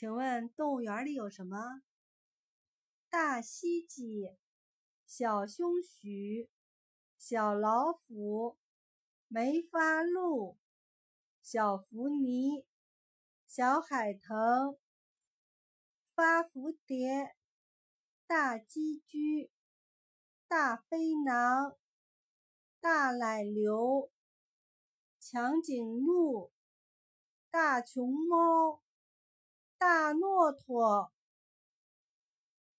请问动物园里有什么？大西鸡、小胸鼠、小老虎、梅花鹿、小福尼、小海豚、花蝴蝶、大鸡居、大飞囊、大奶牛、长颈鹿、大熊猫、大骆驼。